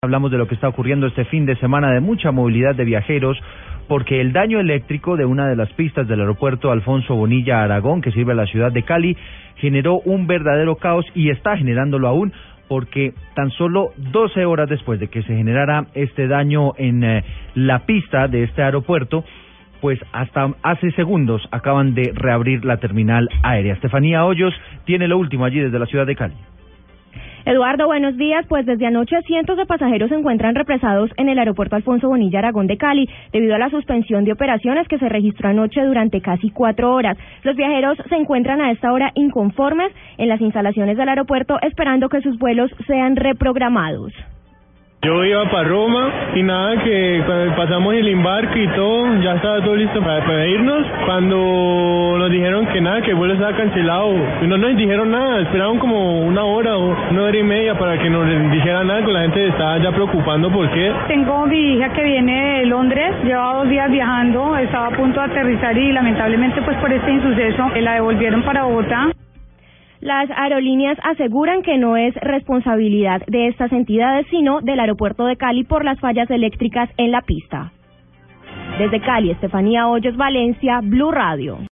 Hablamos de lo que está ocurriendo este fin de semana de mucha movilidad de viajeros porque el daño eléctrico de una de las pistas del aeropuerto Alfonso Bonilla Aragón que sirve a la ciudad de Cali generó un verdadero caos y está generándolo aún porque tan solo 12 horas después de que se generara este daño en eh, la pista de este aeropuerto, pues hasta hace segundos acaban de reabrir la terminal aérea. Estefanía Hoyos tiene lo último allí desde la ciudad de Cali. Eduardo, buenos días. Pues desde anoche cientos de pasajeros se encuentran represados en el aeropuerto Alfonso Bonilla Aragón de Cali debido a la suspensión de operaciones que se registró anoche durante casi cuatro horas. Los viajeros se encuentran a esta hora inconformes en las instalaciones del aeropuerto esperando que sus vuelos sean reprogramados. Yo iba para Roma y nada, que cuando pasamos el embarque y todo, ya estaba todo listo para, irnos. Cuando nos dijeron que nada, que el vuelo estaba cancelado, no nos dijeron nada, esperaron como una hora o una hora y media para que nos dijeran nada, que la gente estaba ya preocupando por qué. Tengo mi hija que viene de Londres, lleva dos días viajando, estaba a punto de aterrizar y lamentablemente pues por este insuceso la devolvieron para Bogotá. Las aerolíneas aseguran que no es responsabilidad de estas entidades, sino del aeropuerto de Cali por las fallas eléctricas en la pista. Desde Cali, Estefanía Hoyos, Valencia, Blue Radio.